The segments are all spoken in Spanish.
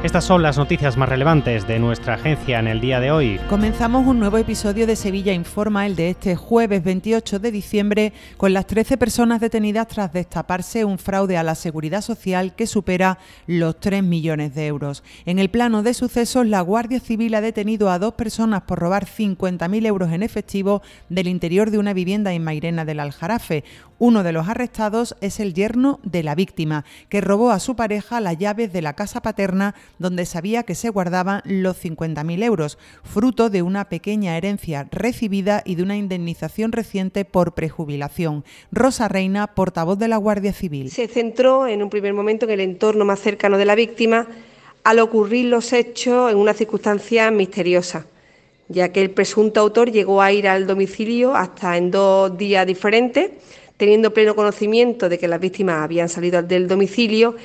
Estas son las noticias más relevantes de nuestra agencia en el día de hoy. Comenzamos un nuevo episodio de Sevilla Informa, el de este jueves 28 de diciembre, con las 13 personas detenidas tras destaparse un fraude a la seguridad social que supera los 3 millones de euros. En el plano de sucesos, la Guardia Civil ha detenido a dos personas por robar 50.000 euros en efectivo del interior de una vivienda en Mairena del Aljarafe. Uno de los arrestados es el yerno de la víctima, que robó a su pareja las llaves de la casa paterna donde sabía que se guardaban los 50.000 euros, fruto de una pequeña herencia recibida y de una indemnización reciente por prejubilación. Rosa Reina, portavoz de la Guardia Civil. Se centró en un primer momento en el entorno más cercano de la víctima al ocurrir los hechos en una circunstancia misteriosa ya que el presunto autor llegó a ir al domicilio hasta en dos días diferentes teniendo pleno conocimiento de que las víctimas habían salido del domicilio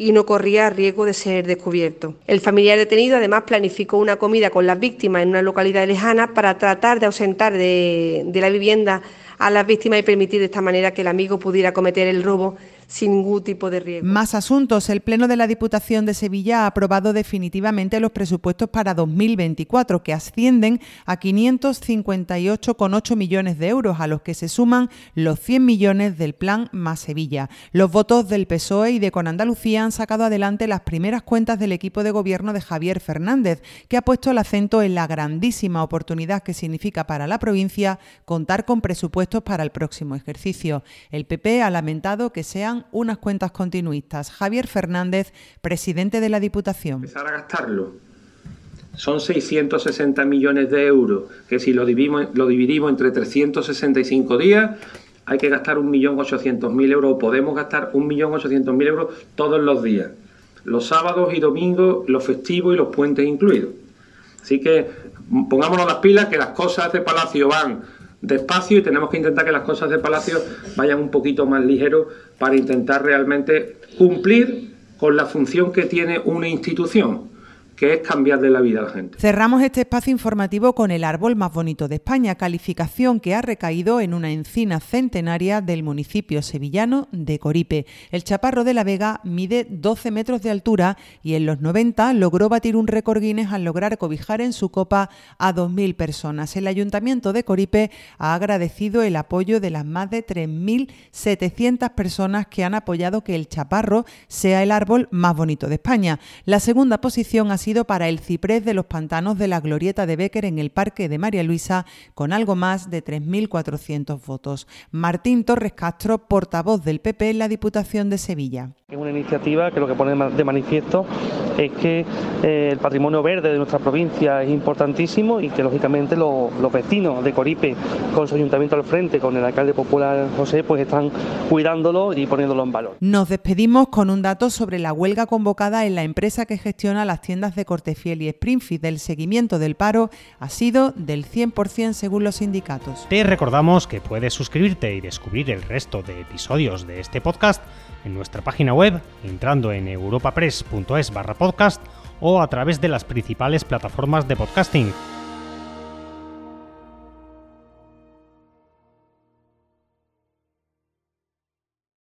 y no corría riesgo de ser descubierto. El familiar detenido además planificó una comida con las víctimas en una localidad lejana para tratar de ausentar de, de la vivienda a las víctimas y permitir de esta manera que el amigo pudiera cometer el robo sin ningún tipo de riesgo. Más asuntos. El Pleno de la Diputación de Sevilla ha aprobado definitivamente los presupuestos para 2024, que ascienden a 558,8 millones de euros, a los que se suman los 100 millones del Plan Más Sevilla. Los votos del PSOE y de Con Andalucía han sacado adelante las primeras cuentas del equipo de gobierno de Javier Fernández, que ha puesto el acento en la grandísima oportunidad que significa para la provincia contar con presupuestos para el próximo ejercicio. El PP ha lamentado que sean unas cuentas continuistas. Javier Fernández, presidente de la Diputación. Empezar a gastarlo. Son 660 millones de euros, que si lo dividimos, lo dividimos entre 365 días, hay que gastar 1.800.000 euros, o podemos gastar 1.800.000 euros todos los días, los sábados y domingos, los festivos y los puentes incluidos. Así que pongámonos las pilas que las cosas de Palacio van despacio y tenemos que intentar que las cosas de Palacio vayan un poquito más ligero para intentar realmente cumplir con la función que tiene una institución que es cambiarle la vida a la gente. Cerramos este espacio informativo con el árbol más bonito de España, calificación que ha recaído en una encina centenaria del municipio sevillano de Coripe. El chaparro de la Vega mide 12 metros de altura y en los 90 logró batir un récord Guinness al lograr cobijar en su copa a 2.000 personas. El ayuntamiento de Coripe ha agradecido el apoyo de las más de 3.700 personas que han apoyado que el chaparro sea el árbol más bonito de España. La segunda posición ha sido para el ciprés de los pantanos de la Glorieta de Becker en el Parque de María Luisa, con algo más de 3.400 votos. Martín Torres Castro, portavoz del PP en la Diputación de Sevilla. Es una iniciativa que lo que pone de manifiesto es que eh, el patrimonio verde de nuestra provincia es importantísimo y que lógicamente los, los vecinos de Coripe, con su ayuntamiento al frente, con el alcalde popular José, pues están cuidándolo y poniéndolo en valor. Nos despedimos con un dato sobre la huelga convocada en la empresa que gestiona las tiendas de Cortefiel y Springfield. El seguimiento del paro ha sido del 100% según los sindicatos. Te recordamos que puedes suscribirte y descubrir el resto de episodios de este podcast en nuestra página entrando en europapress.es barra podcast o a través de las principales plataformas de podcasting